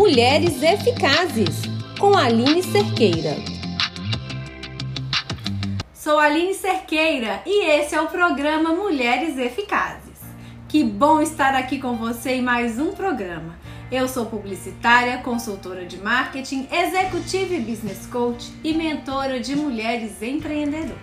Mulheres Eficazes, com Aline Cerqueira. Sou Aline Cerqueira e esse é o programa Mulheres Eficazes. Que bom estar aqui com você em mais um programa. Eu sou publicitária, consultora de marketing, executiva e business coach e mentora de mulheres empreendedoras.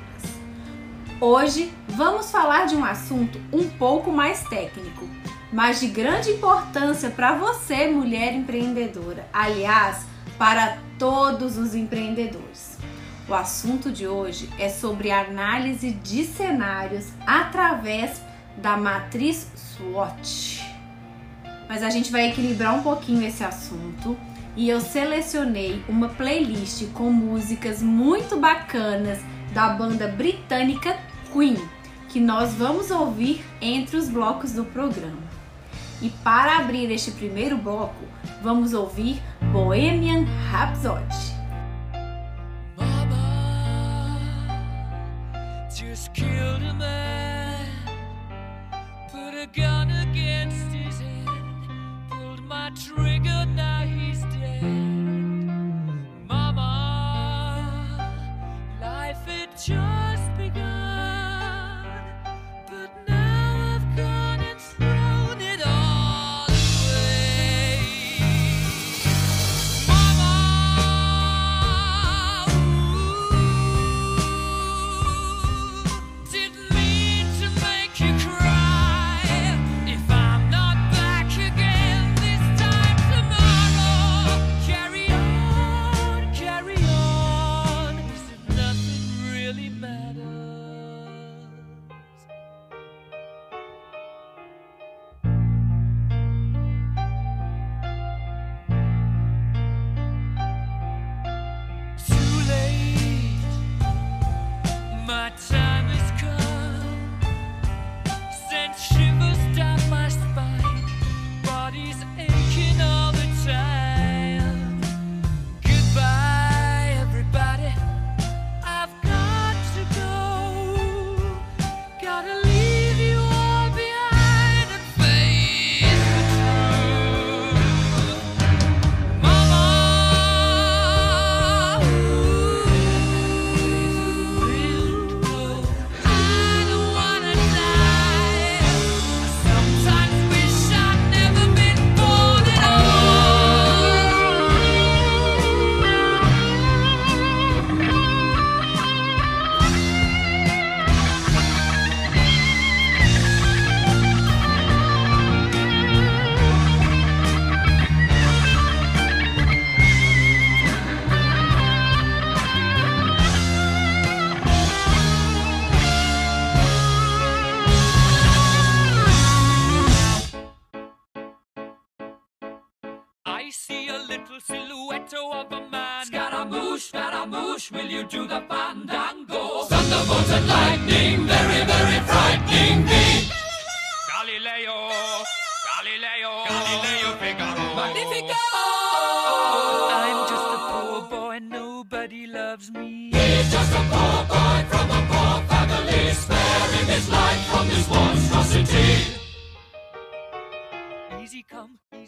Hoje vamos falar de um assunto um pouco mais técnico, mas de grande importância para você, mulher empreendedora. Aliás, para todos os empreendedores. O assunto de hoje é sobre análise de cenários através da matriz SWOT. Mas a gente vai equilibrar um pouquinho esse assunto e eu selecionei uma playlist com músicas muito bacanas da banda britânica Queen, que nós vamos ouvir entre os blocos do programa. E para abrir este primeiro bloco, vamos ouvir Bohemian Rhapsody. Gun against his head, pulled my trigger, now he's silhouette of a man. Scaramouche, Scaramouche, will you do the fandango? Thunderbolts and lightning, very, very frightening me. Galileo, Galileo, Galileo Figaro. Magnifico! I'm just a poor boy, nobody loves me. He's just a poor boy from a poor family, sparing his life from this monstrosity.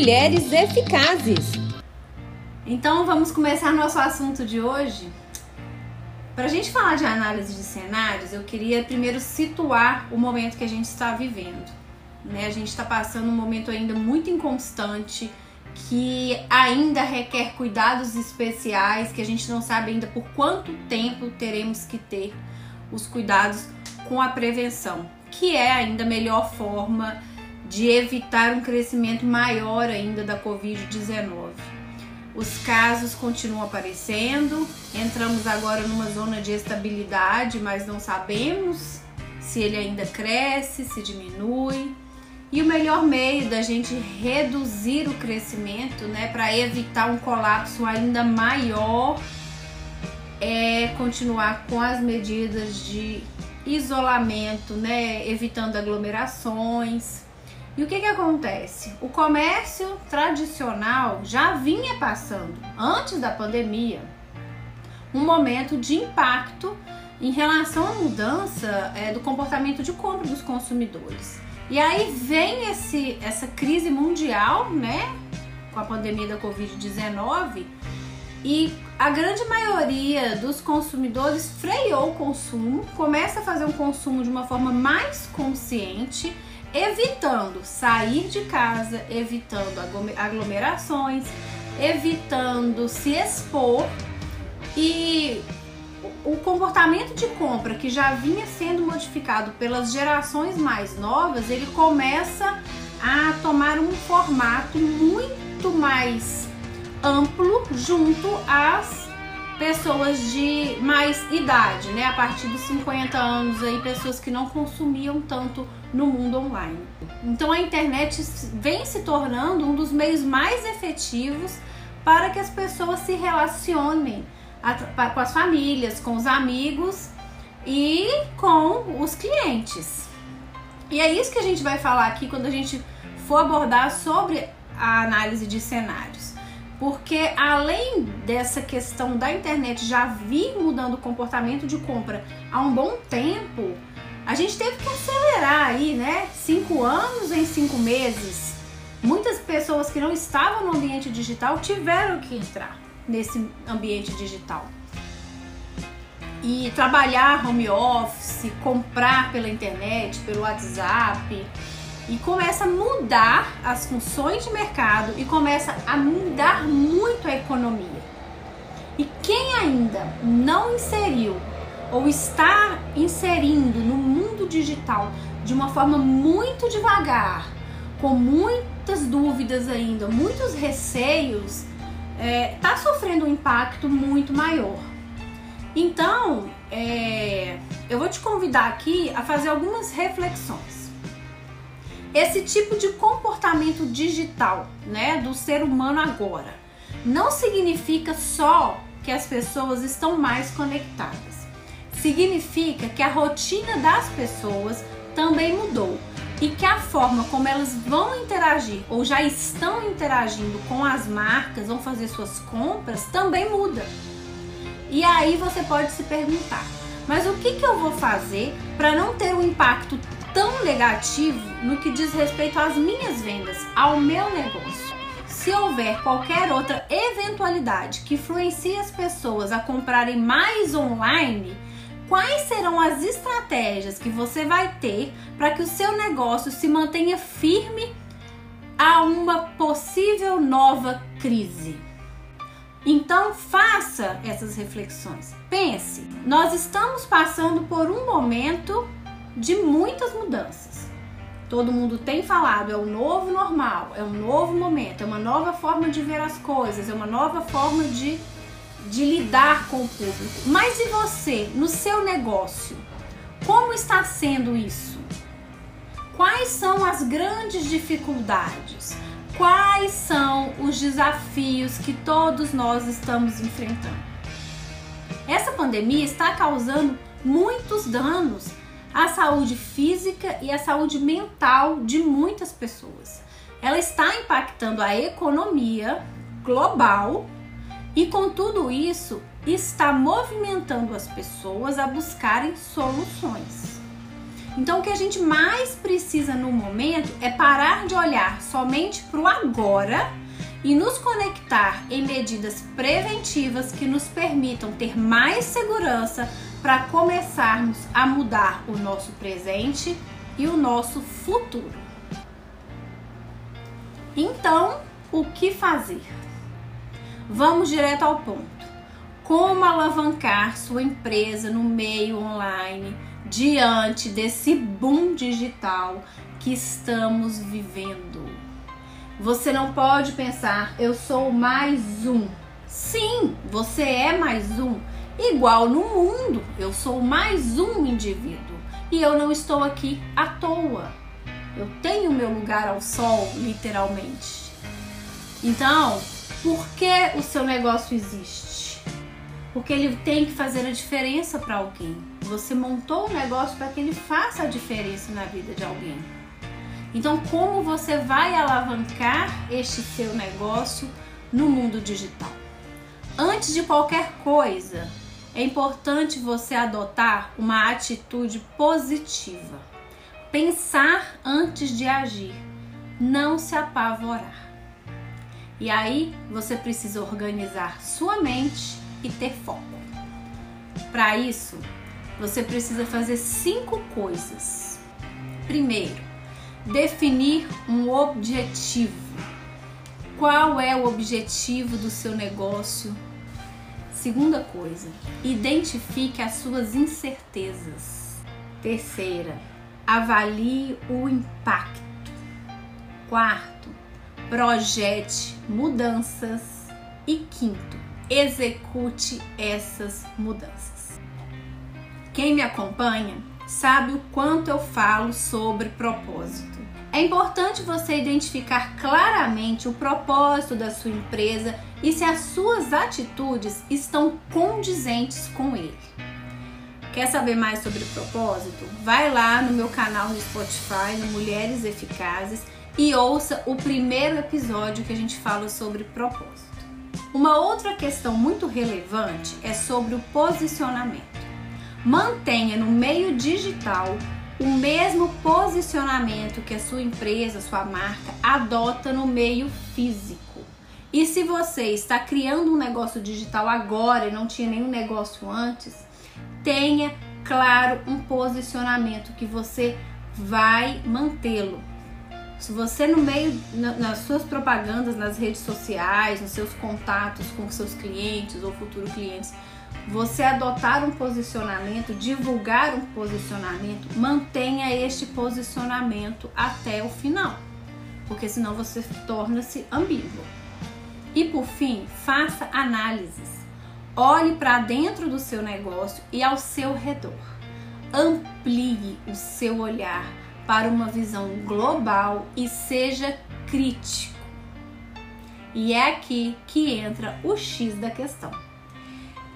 Mulheres Eficazes. Então vamos começar nosso assunto de hoje. Para a gente falar de análise de cenários, eu queria primeiro situar o momento que a gente está vivendo. Né? A gente está passando um momento ainda muito inconstante, que ainda requer cuidados especiais, que a gente não sabe ainda por quanto tempo teremos que ter os cuidados com a prevenção, que é ainda a melhor forma de evitar um crescimento maior ainda da Covid-19. Os casos continuam aparecendo, entramos agora numa zona de estabilidade, mas não sabemos se ele ainda cresce, se diminui. E o melhor meio da gente reduzir o crescimento, né, para evitar um colapso ainda maior, é continuar com as medidas de isolamento, né, evitando aglomerações. E o que que acontece? O comércio tradicional já vinha passando antes da pandemia um momento de impacto em relação à mudança é, do comportamento de compra dos consumidores. E aí vem esse, essa crise mundial, né, com a pandemia da Covid-19, e a grande maioria dos consumidores freou o consumo, começa a fazer um consumo de uma forma mais consciente, evitando sair de casa, evitando aglomerações, evitando se expor. E o comportamento de compra que já vinha sendo modificado pelas gerações mais novas, ele começa a tomar um formato muito mais amplo junto às pessoas de mais idade, né? A partir dos 50 anos aí, pessoas que não consumiam tanto no mundo online. Então a internet vem se tornando um dos meios mais efetivos para que as pessoas se relacionem com as famílias, com os amigos e com os clientes. E é isso que a gente vai falar aqui quando a gente for abordar sobre a análise de cenários. Porque além dessa questão da internet já vir mudando o comportamento de compra há um bom tempo, a gente teve que acelerar aí, né? Cinco anos em cinco meses. Muitas pessoas que não estavam no ambiente digital tiveram que entrar nesse ambiente digital. E trabalhar home office, comprar pela internet, pelo WhatsApp, e começa a mudar as funções de mercado e começa a mudar muito a economia. E quem ainda não inseriu ou está inserindo no mundo digital de uma forma muito devagar, com muitas dúvidas ainda, muitos receios, é, tá sofrendo um impacto muito maior. Então, é, eu vou te convidar aqui a fazer algumas reflexões. Esse tipo de comportamento digital, né, do ser humano agora, não significa só que as pessoas estão mais conectadas. Significa que a rotina das pessoas também mudou e que a forma como elas vão interagir ou já estão interagindo com as marcas, vão fazer suas compras, também muda. E aí você pode se perguntar: mas o que, que eu vou fazer para não ter um impacto tão negativo no que diz respeito às minhas vendas, ao meu negócio? Se houver qualquer outra eventualidade que influencie as pessoas a comprarem mais online, quais serão as estratégias que você vai ter para que o seu negócio se mantenha firme a uma possível nova crise. Então faça essas reflexões. Pense, nós estamos passando por um momento de muitas mudanças. Todo mundo tem falado, é um novo normal, é um novo momento, é uma nova forma de ver as coisas, é uma nova forma de de lidar com o público. Mas e você, no seu negócio? Como está sendo isso? Quais são as grandes dificuldades? Quais são os desafios que todos nós estamos enfrentando? Essa pandemia está causando muitos danos à saúde física e à saúde mental de muitas pessoas. Ela está impactando a economia global e com tudo isso, está movimentando as pessoas a buscarem soluções. Então, o que a gente mais precisa no momento é parar de olhar somente para o agora e nos conectar em medidas preventivas que nos permitam ter mais segurança para começarmos a mudar o nosso presente e o nosso futuro. Então, o que fazer? Vamos direto ao ponto. Como alavancar sua empresa no meio online diante desse boom digital que estamos vivendo? Você não pode pensar, eu sou mais um. Sim, você é mais um. Igual no mundo, eu sou mais um indivíduo. E eu não estou aqui à toa. Eu tenho meu lugar ao sol, literalmente. Então, por que o seu negócio existe? Porque ele tem que fazer a diferença para alguém. Você montou o um negócio para que ele faça a diferença na vida de alguém. Então, como você vai alavancar este seu negócio no mundo digital? Antes de qualquer coisa, é importante você adotar uma atitude positiva. Pensar antes de agir, não se apavorar. E aí você precisa organizar sua mente e ter foco. Para isso, você precisa fazer cinco coisas. Primeiro, definir um objetivo. Qual é o objetivo do seu negócio? Segunda coisa, identifique as suas incertezas. Terceira, avalie o impacto. Quarto, projete mudanças. E quinto, execute essas mudanças. Quem me acompanha sabe o quanto eu falo sobre propósito. É importante você identificar claramente o propósito da sua empresa e se as suas atitudes estão condizentes com ele. Quer saber mais sobre propósito? Vai lá no meu canal no Spotify, no Mulheres Eficazes, e ouça o primeiro episódio que a gente fala sobre propósito. Uma outra questão muito relevante é sobre o posicionamento. Mantenha no meio digital o mesmo posicionamento que a sua empresa, sua marca adota no meio físico. E se você está criando um negócio digital agora e não tinha nenhum negócio antes, tenha claro um posicionamento que você vai mantê-lo. Se você no meio nas suas propagandas nas redes sociais, nos seus contatos com seus clientes ou futuros clientes, você adotar um posicionamento, divulgar um posicionamento, mantenha este posicionamento até o final, porque senão você torna-se ambíguo. E por fim, faça análises. Olhe para dentro do seu negócio e ao seu redor. Amplie o seu olhar para uma visão global e seja crítico. E é aqui que entra o X da questão.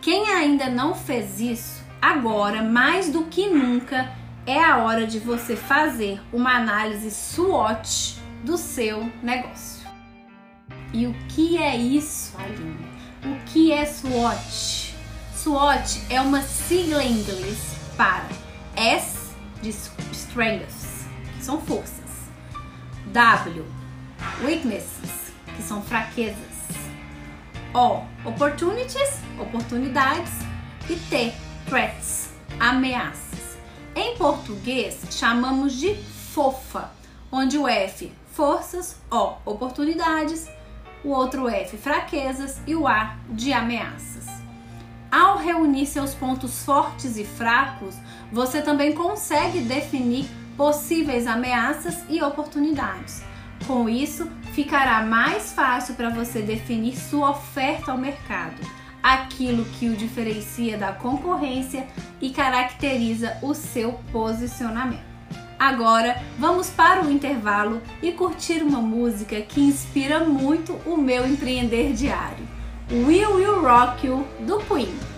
Quem ainda não fez isso, agora mais do que nunca é a hora de você fazer uma análise SWOT do seu negócio. E o que é isso, Aline? O que é SWOT? SWOT é uma sigla em inglês para S de strengths, que são forças. W, weaknesses, que são fraquezas. O, opportunities, oportunidades e T, threats, ameaças. Em português, chamamos de fofa, onde o F, forças, O, oportunidades, o outro F, fraquezas e o A, de ameaças. Ao reunir seus pontos fortes e fracos, você também consegue definir possíveis ameaças e oportunidades. Com isso, ficará mais fácil para você definir sua oferta ao mercado, aquilo que o diferencia da concorrência e caracteriza o seu posicionamento. Agora vamos para o intervalo e curtir uma música que inspira muito o meu empreender diário. Will You Rock You do Queen.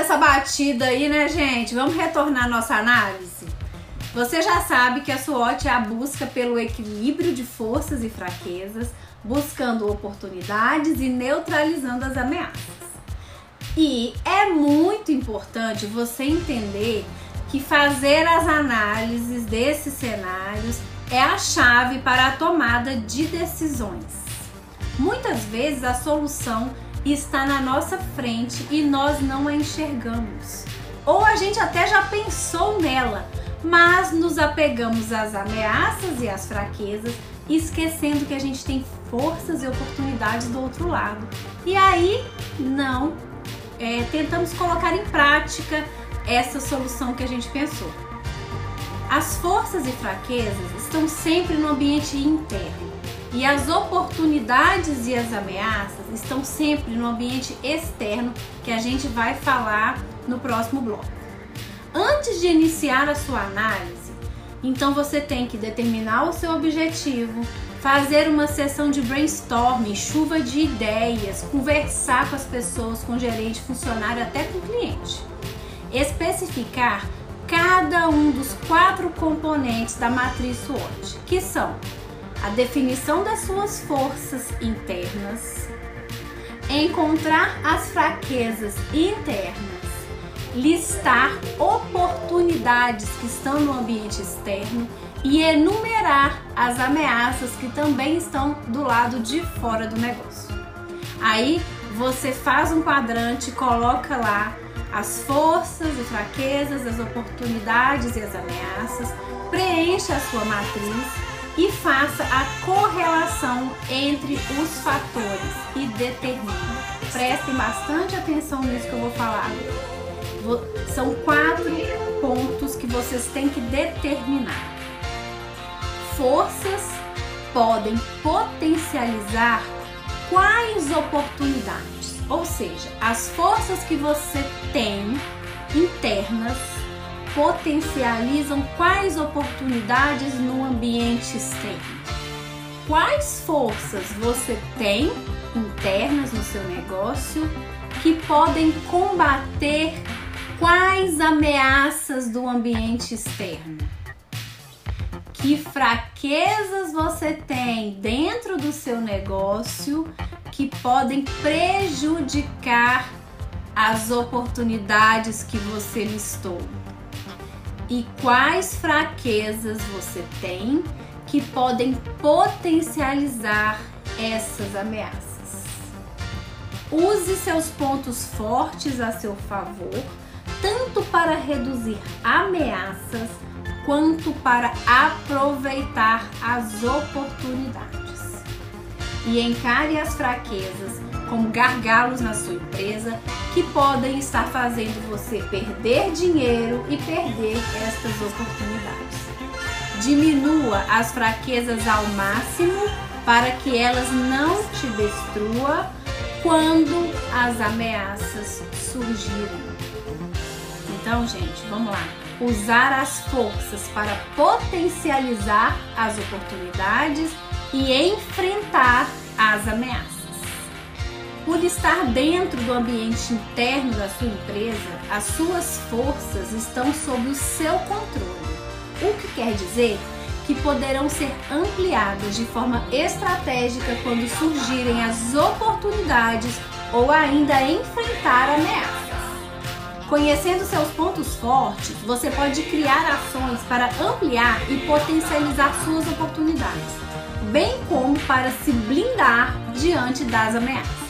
Dessa batida aí, né, gente? Vamos retornar à nossa análise? Você já sabe que a SWOT é a busca pelo equilíbrio de forças e fraquezas, buscando oportunidades e neutralizando as ameaças. E é muito importante você entender que fazer as análises desses cenários é a chave para a tomada de decisões. Muitas vezes a solução está na nossa frente e nós não a enxergamos. Ou a gente até já pensou nela, mas nos apegamos às ameaças e às fraquezas, esquecendo que a gente tem forças e oportunidades do outro lado. E aí não é, tentamos colocar em prática essa solução que a gente pensou. As forças e fraquezas estão sempre no ambiente interno e as oportunidades e as ameaças estão sempre no ambiente externo que a gente vai falar no próximo bloco. Antes de iniciar a sua análise, então você tem que determinar o seu objetivo, fazer uma sessão de brainstorming, chuva de ideias, conversar com as pessoas, com o gerente, funcionário, até com o cliente. Especificar cada um dos quatro componentes da matriz SWOT, que são a definição das suas forças internas, encontrar as fraquezas internas, listar oportunidades que estão no ambiente externo e enumerar as ameaças que também estão do lado de fora do negócio. Aí você faz um quadrante, coloca lá as forças e fraquezas, as oportunidades e as ameaças, preencha a sua matriz e faça a correlação entre os fatores e determine. Prestem bastante atenção nisso que eu vou falar. São quatro pontos que vocês têm que determinar. Forças podem potencializar quais oportunidades? Ou seja, as forças que você tem internas potencializam quais oportunidades no ambiente externo? Quais forças você tem internas no seu negócio que podem combater quais ameaças do ambiente externo? Que fraquezas você tem dentro do seu negócio que podem prejudicar as oportunidades que você listou? E quais fraquezas você tem que podem potencializar essas ameaças? Use seus pontos fortes a seu favor, tanto para reduzir ameaças quanto para aproveitar as oportunidades. E encare as fraquezas como gargalos na sua empresa que podem estar fazendo você perder dinheiro e perder estas oportunidades. Diminua as fraquezas ao máximo para que elas não te destruam quando as ameaças surgirem. Então, gente, vamos lá. Usar as forças para potencializar as oportunidades e enfrentar as ameaças. Por estar dentro do ambiente interno da sua empresa, as suas forças estão sob o seu controle. O que quer dizer que poderão ser ampliadas de forma estratégica quando surgirem as oportunidades ou ainda enfrentar ameaças. Conhecendo seus pontos fortes, você pode criar ações para ampliar e potencializar suas oportunidades, bem como para se blindar diante das ameaças.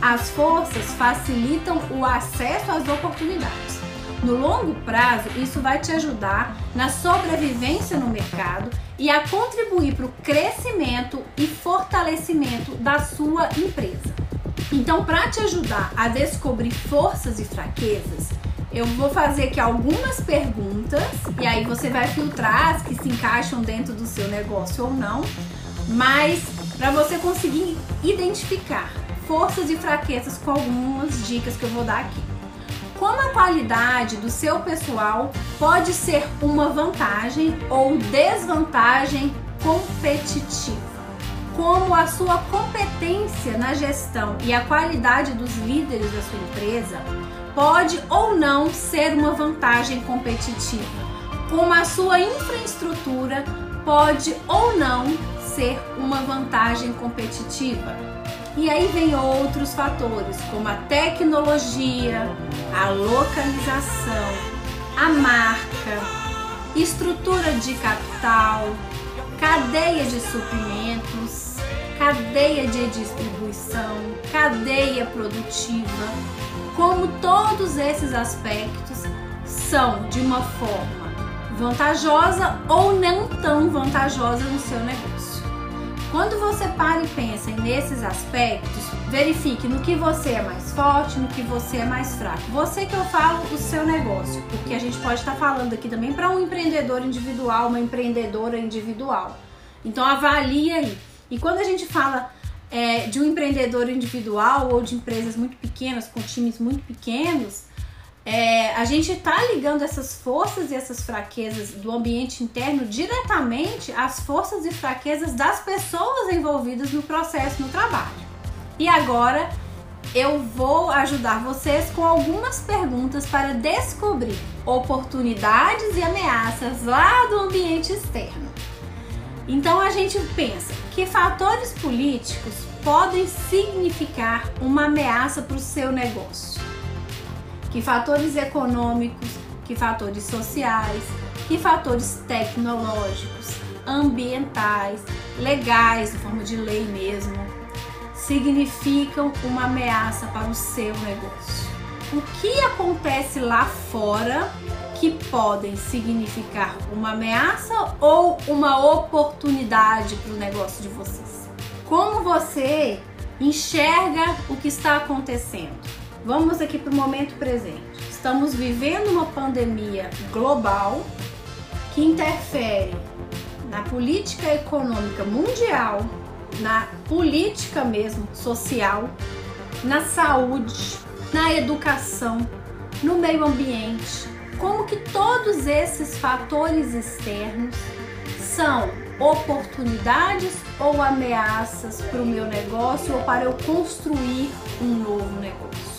As forças facilitam o acesso às oportunidades. No longo prazo, isso vai te ajudar na sobrevivência no mercado e a contribuir para o crescimento e fortalecimento da sua empresa. Então, para te ajudar a descobrir forças e fraquezas, eu vou fazer aqui algumas perguntas e aí você vai filtrar as que se encaixam dentro do seu negócio ou não, mas para você conseguir identificar forças e fraquezas com algumas dicas que eu vou dar aqui. Como a qualidade do seu pessoal pode ser uma vantagem ou desvantagem competitiva? como a sua competência na gestão e a qualidade dos líderes da sua empresa pode ou não ser uma vantagem competitiva, como a sua infraestrutura pode ou não ser uma vantagem competitiva. E aí vem outros fatores, como a tecnologia, a localização, a marca, estrutura de capital, cadeia de suprimentos, cadeia de distribuição, cadeia produtiva, como todos esses aspectos são de uma forma vantajosa ou não tão vantajosa no seu negócio. Quando você para e pensa nesses aspectos, verifique no que você é mais forte, no que você é mais fraco. Você que eu falo o seu negócio, porque a gente pode estar falando aqui também para um empreendedor individual, uma empreendedora individual. Então avalie aí e quando a gente fala é, de um empreendedor individual ou de empresas muito pequenas, com times muito pequenos, é, a gente está ligando essas forças e essas fraquezas do ambiente interno diretamente às forças e fraquezas das pessoas envolvidas no processo, no trabalho. E agora eu vou ajudar vocês com algumas perguntas para descobrir oportunidades e ameaças lá do ambiente externo. Então a gente pensa que fatores políticos podem significar uma ameaça para o seu negócio. Que fatores econômicos, que fatores sociais, que fatores tecnológicos, ambientais, legais, em forma de lei mesmo, significam uma ameaça para o seu negócio. O que acontece lá fora que podem significar uma ameaça ou uma oportunidade para o negócio de vocês. Como você enxerga o que está acontecendo? Vamos aqui para o momento presente. Estamos vivendo uma pandemia global que interfere na política econômica mundial, na política mesmo social, na saúde, na educação, no meio ambiente, como que todos esses fatores externos são oportunidades ou ameaças para o meu negócio ou para eu construir um novo negócio.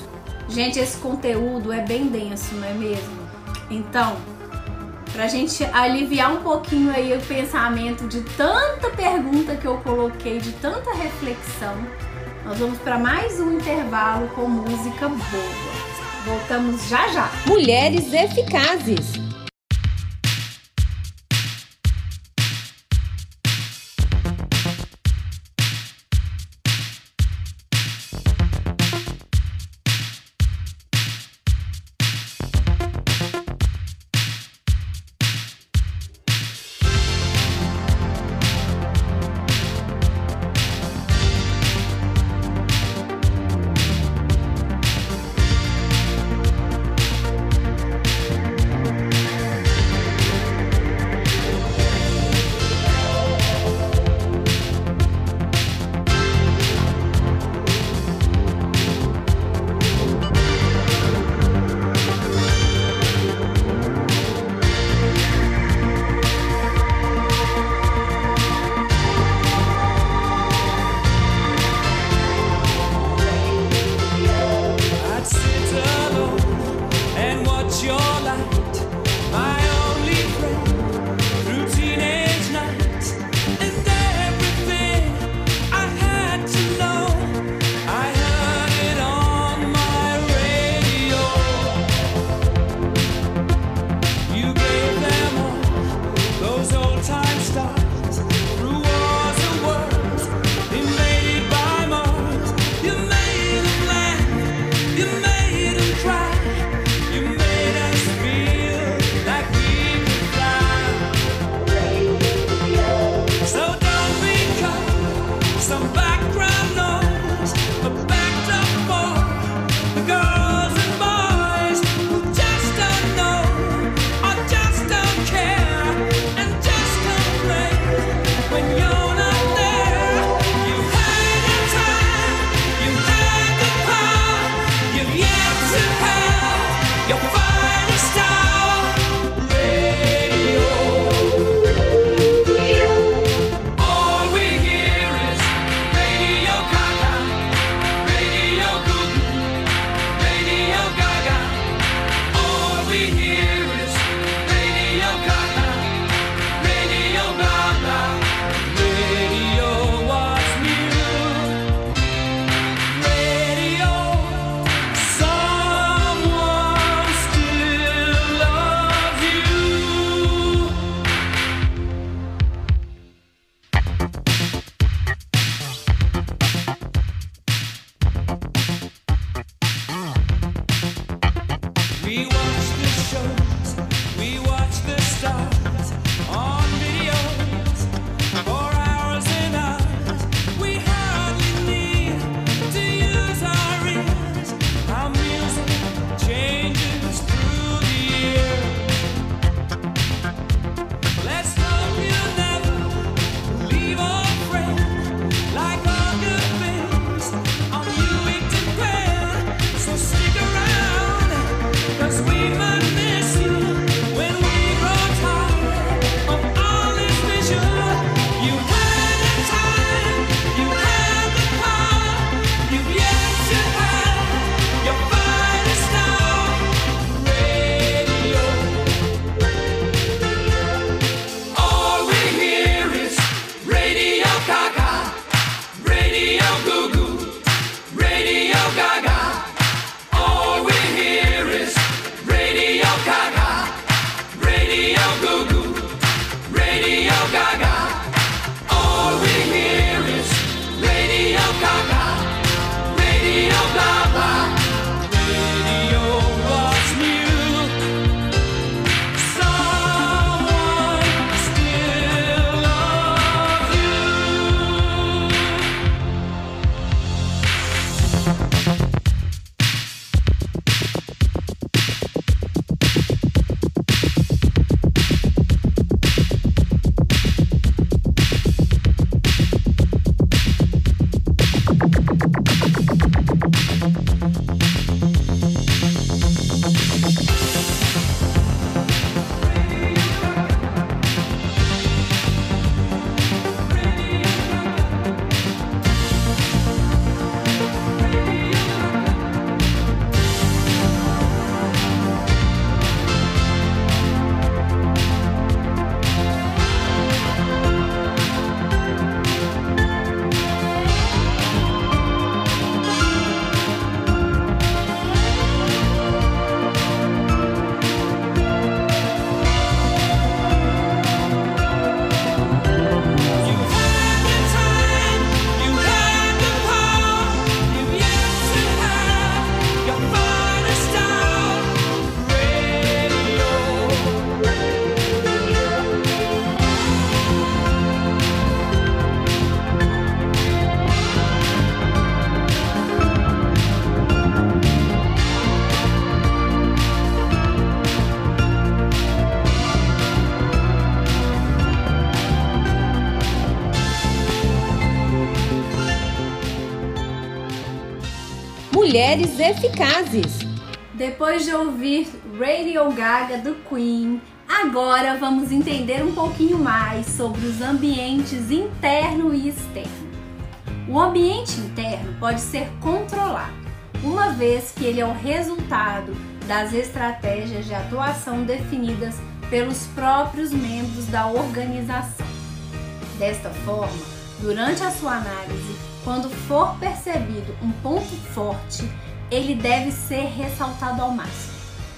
Gente, esse conteúdo é bem denso, não é mesmo? Então, para a gente aliviar um pouquinho aí o pensamento de tanta pergunta que eu coloquei, de tanta reflexão, nós vamos para mais um intervalo com música boa. Voltamos já já. Mulheres eficazes. Mulheres Eficazes. Depois de ouvir Radio Gaga do Queen, agora vamos entender um pouquinho mais sobre os ambientes interno e externo. O ambiente interno pode ser controlado, uma vez que ele é o resultado das estratégias de atuação definidas pelos próprios membros da organização. Desta forma, durante a sua análise, quando for percebido um ponto forte, ele deve ser ressaltado ao máximo.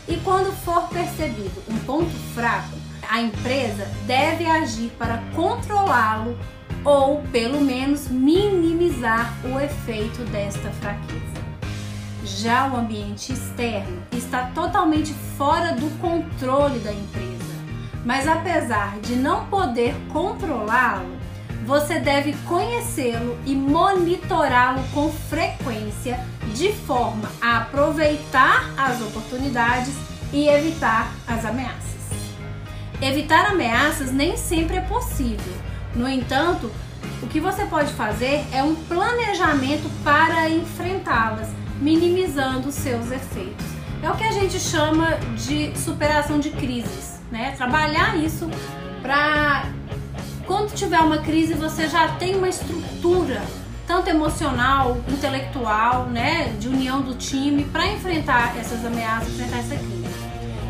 E quando for percebido um ponto fraco, a empresa deve agir para controlá-lo ou, pelo menos, minimizar o efeito desta fraqueza. Já o ambiente externo está totalmente fora do controle da empresa, mas apesar de não poder controlá-lo, você deve conhecê-lo e monitorá-lo com frequência de forma a aproveitar as oportunidades e evitar as ameaças. Evitar ameaças nem sempre é possível. No entanto, o que você pode fazer é um planejamento para enfrentá-las, minimizando seus efeitos. É o que a gente chama de superação de crises, né? Trabalhar isso para quando tiver uma crise você já tem uma estrutura tanto emocional, intelectual, né, de união do time para enfrentar essas ameaças, enfrentar essa crise.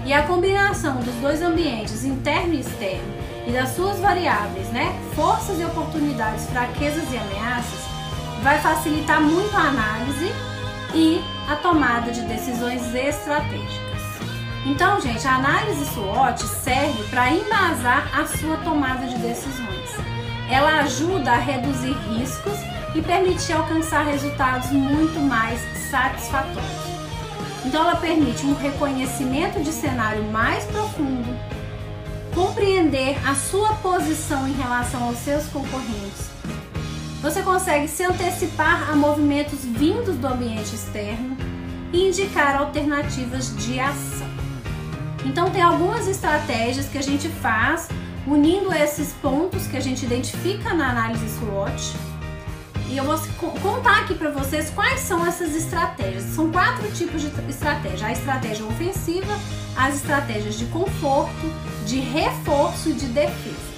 E a combinação dos dois ambientes, interno e externo, e das suas variáveis, né, forças e oportunidades, fraquezas e ameaças, vai facilitar muito a análise e a tomada de decisões estratégicas. Então, gente, a análise SWOT serve para embasar a sua tomada de decisões. Ela ajuda a reduzir riscos e permitir alcançar resultados muito mais satisfatórios. Então, ela permite um reconhecimento de cenário mais profundo, compreender a sua posição em relação aos seus concorrentes. Você consegue se antecipar a movimentos vindos do ambiente externo e indicar alternativas de ação. Então tem algumas estratégias que a gente faz unindo esses pontos que a gente identifica na análise SWOT. E eu vou contar aqui para vocês quais são essas estratégias. São quatro tipos de estratégia: a estratégia ofensiva, as estratégias de conforto, de reforço e de defesa.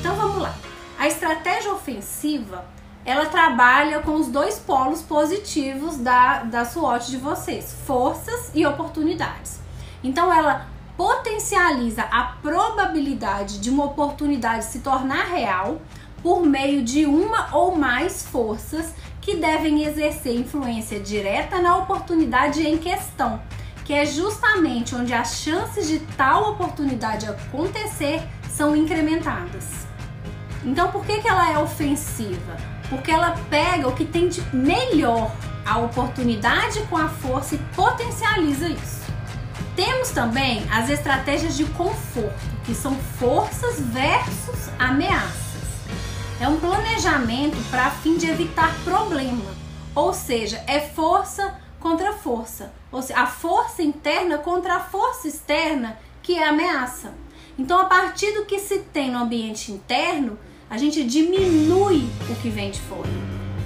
Então vamos lá. A estratégia ofensiva ela trabalha com os dois polos positivos da, da SWOT de vocês: forças e oportunidades. Então ela potencializa a probabilidade de uma oportunidade se tornar real por meio de uma ou mais forças que devem exercer influência direta na oportunidade em questão, que é justamente onde as chances de tal oportunidade acontecer são incrementadas. Então, por que, que ela é ofensiva? Porque ela pega o que tem de melhor, a oportunidade com a força e potencializa isso. Temos também as estratégias de conforto, que são forças versus ameaças. É um planejamento para fim de evitar problema, ou seja, é força contra força, ou seja, a força interna contra a força externa que é ameaça. Então, a partir do que se tem no ambiente interno, a gente diminui o que vem de fora.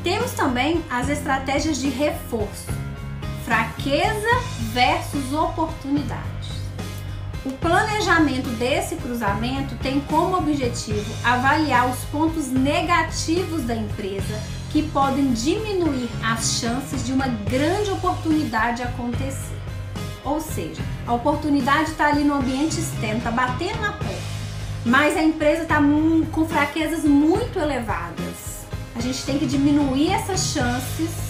Temos também as estratégias de reforço fraqueza versus oportunidade. O planejamento desse cruzamento tem como objetivo avaliar os pontos negativos da empresa que podem diminuir as chances de uma grande oportunidade acontecer. Ou seja, a oportunidade está ali no ambiente externo, está batendo na porta, mas a empresa está com fraquezas muito elevadas. A gente tem que diminuir essas chances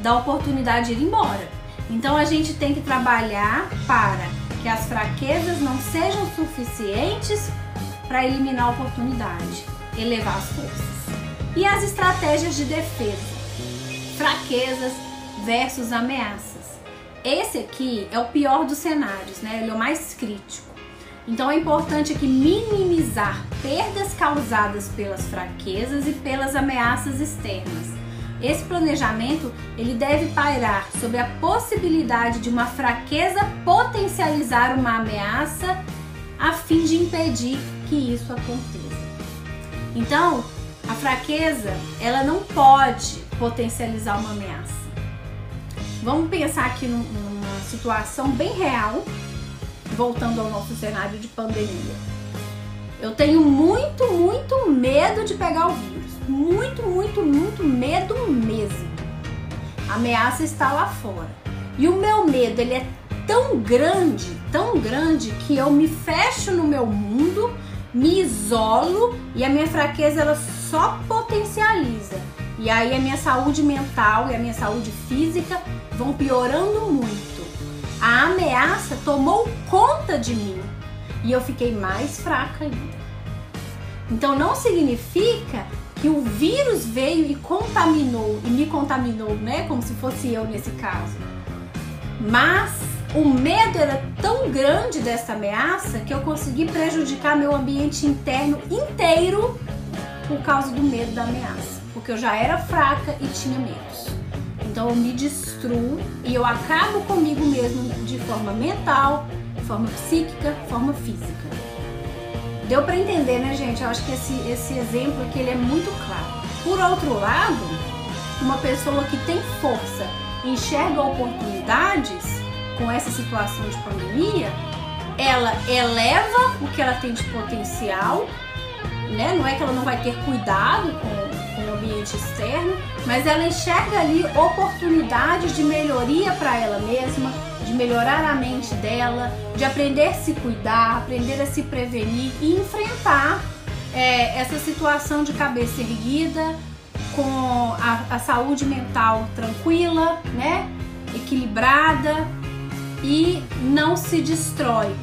da oportunidade ir embora. Então a gente tem que trabalhar para que as fraquezas não sejam suficientes para eliminar a oportunidade, elevar as forças. E as estratégias de defesa: fraquezas versus ameaças. Esse aqui é o pior dos cenários, né? Ele é o mais crítico. Então é importante aqui minimizar perdas causadas pelas fraquezas e pelas ameaças externas esse planejamento ele deve pairar sobre a possibilidade de uma fraqueza potencializar uma ameaça a fim de impedir que isso aconteça. Então, a fraqueza ela não pode potencializar uma ameaça. Vamos pensar aqui numa situação bem real, voltando ao nosso cenário de pandemia. Eu tenho muito, muito medo de pegar o vírus muito, muito, muito medo mesmo. A ameaça está lá fora. E o meu medo, ele é tão grande, tão grande que eu me fecho no meu mundo, me isolo e a minha fraqueza ela só potencializa. E aí a minha saúde mental e a minha saúde física vão piorando muito. A ameaça tomou conta de mim e eu fiquei mais fraca ainda. Então não significa que o vírus veio e contaminou e me contaminou, né, como se fosse eu nesse caso. Mas o medo era tão grande dessa ameaça que eu consegui prejudicar meu ambiente interno inteiro por causa do medo da ameaça, porque eu já era fraca e tinha medos. Então eu me destruo e eu acabo comigo mesmo de forma mental, forma psíquica, forma física. Deu para entender, né, gente? Eu acho que esse, esse exemplo aqui ele é muito claro. Por outro lado, uma pessoa que tem força, enxerga oportunidades com essa situação de pandemia, ela eleva o que ela tem de potencial, né? Não é que ela não vai ter cuidado com, com o ambiente externo, mas ela enxerga ali oportunidades de melhoria para ela mesma, de melhorar a mente dela, de aprender a se cuidar, aprender a se prevenir e enfrentar é, essa situação de cabeça erguida, com a, a saúde mental tranquila, né? Equilibrada e não se destrói,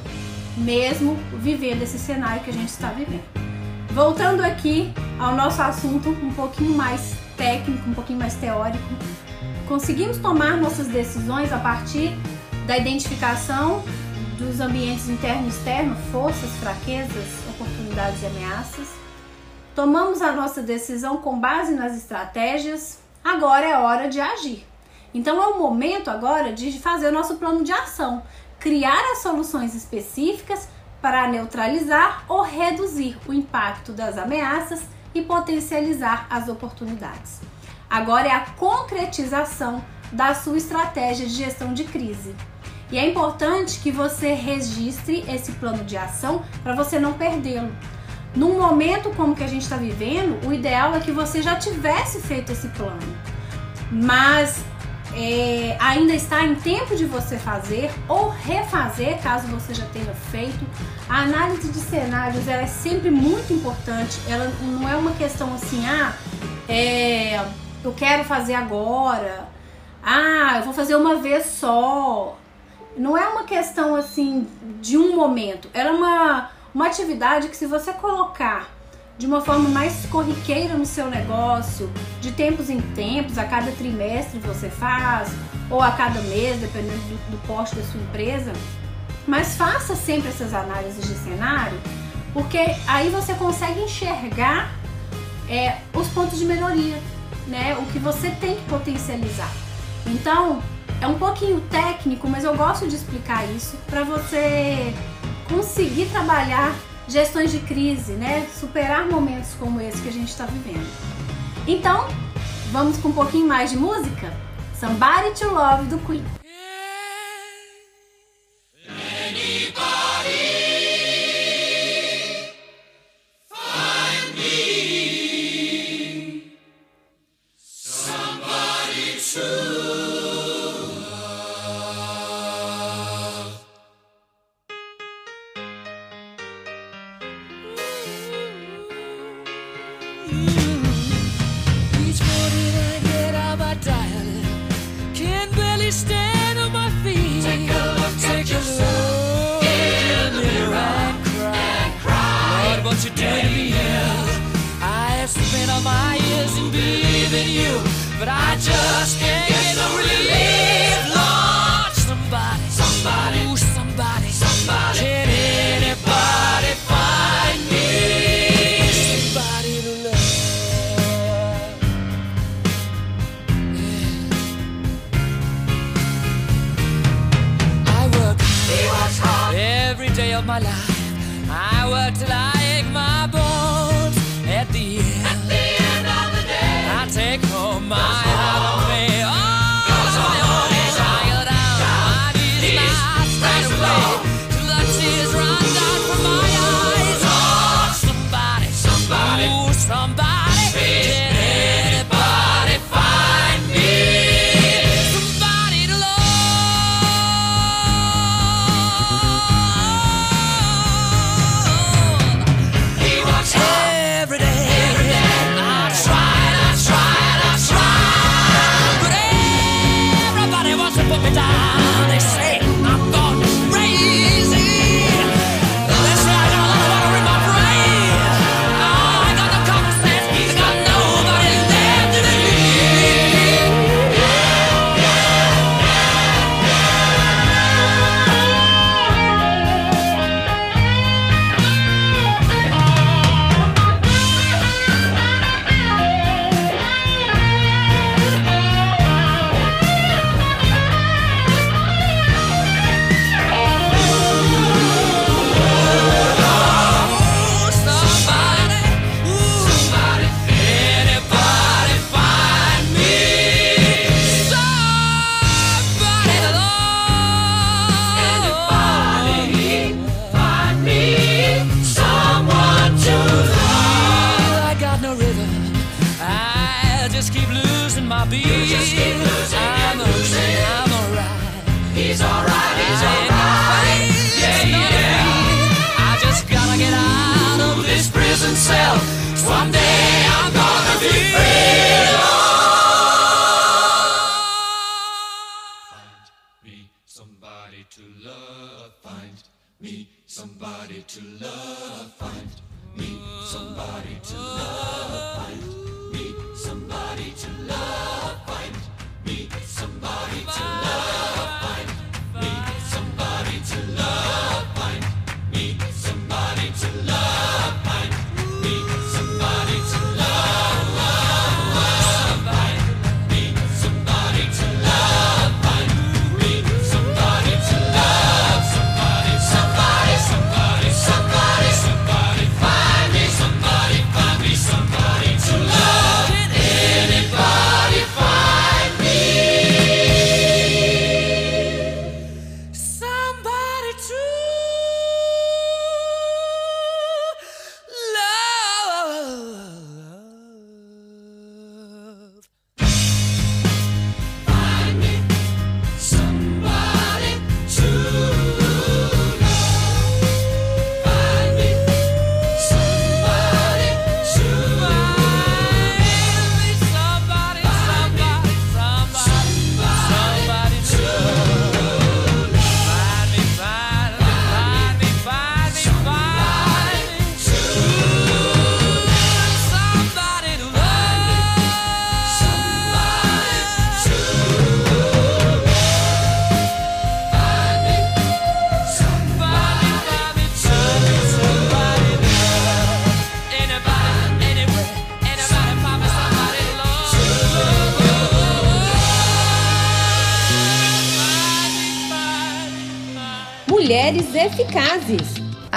mesmo vivendo esse cenário que a gente está vivendo. Voltando aqui ao nosso assunto um pouquinho mais técnico, um pouquinho mais teórico, conseguimos tomar nossas decisões a partir da identificação dos ambientes interno e externo, forças, fraquezas, oportunidades e ameaças. Tomamos a nossa decisão com base nas estratégias, agora é hora de agir. Então é o momento agora de fazer o nosso plano de ação, criar as soluções específicas para neutralizar ou reduzir o impacto das ameaças e potencializar as oportunidades. Agora é a concretização da sua estratégia de gestão de crise. E é importante que você registre esse plano de ação para você não perdê-lo. Num momento como que a gente está vivendo, o ideal é que você já tivesse feito esse plano. Mas é, ainda está em tempo de você fazer ou refazer, caso você já tenha feito. A análise de cenários ela é sempre muito importante. Ela não é uma questão assim, ah, é, eu quero fazer agora. Ah, eu vou fazer uma vez só não é uma questão assim de um momento, é uma, uma atividade que se você colocar de uma forma mais corriqueira no seu negócio, de tempos em tempos, a cada trimestre você faz, ou a cada mês, dependendo do, do da sua empresa, mas faça sempre essas análises de cenário, porque aí você consegue enxergar é, os pontos de melhoria, né? O que você tem que potencializar. Então, é um pouquinho técnico, mas eu gosto de explicar isso para você conseguir trabalhar gestões de crise, né? Superar momentos como esse que a gente está vivendo. Então, vamos com um pouquinho mais de música? Somebody to Love do Queen. Just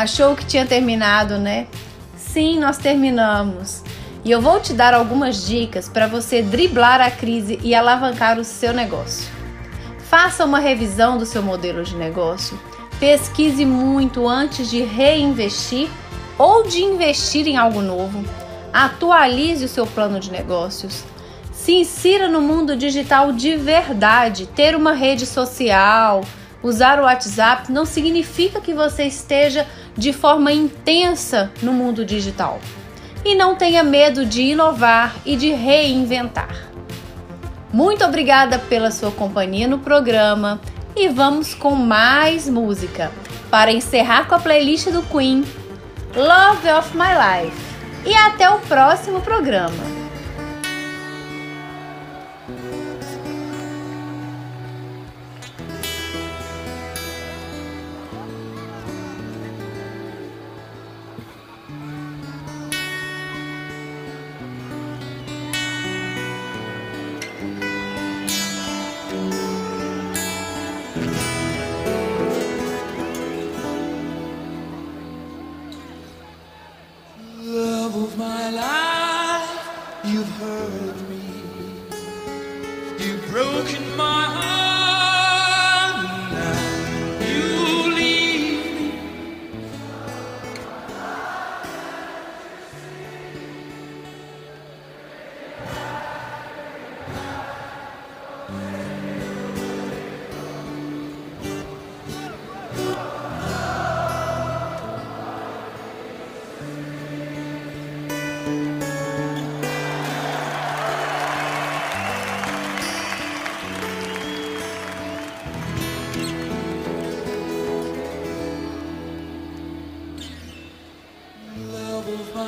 Achou que tinha terminado, né? Sim, nós terminamos. E eu vou te dar algumas dicas para você driblar a crise e alavancar o seu negócio. Faça uma revisão do seu modelo de negócio. Pesquise muito antes de reinvestir ou de investir em algo novo. Atualize o seu plano de negócios. Se insira no mundo digital de verdade. Ter uma rede social, usar o WhatsApp não significa que você esteja de forma intensa no mundo digital. E não tenha medo de inovar e de reinventar. Muito obrigada pela sua companhia no programa e vamos com mais música para encerrar com a playlist do Queen, Love of My Life. E até o próximo programa.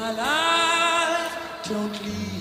My life, don't leave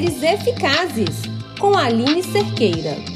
Mulheres Eficazes, com Aline Cerqueira.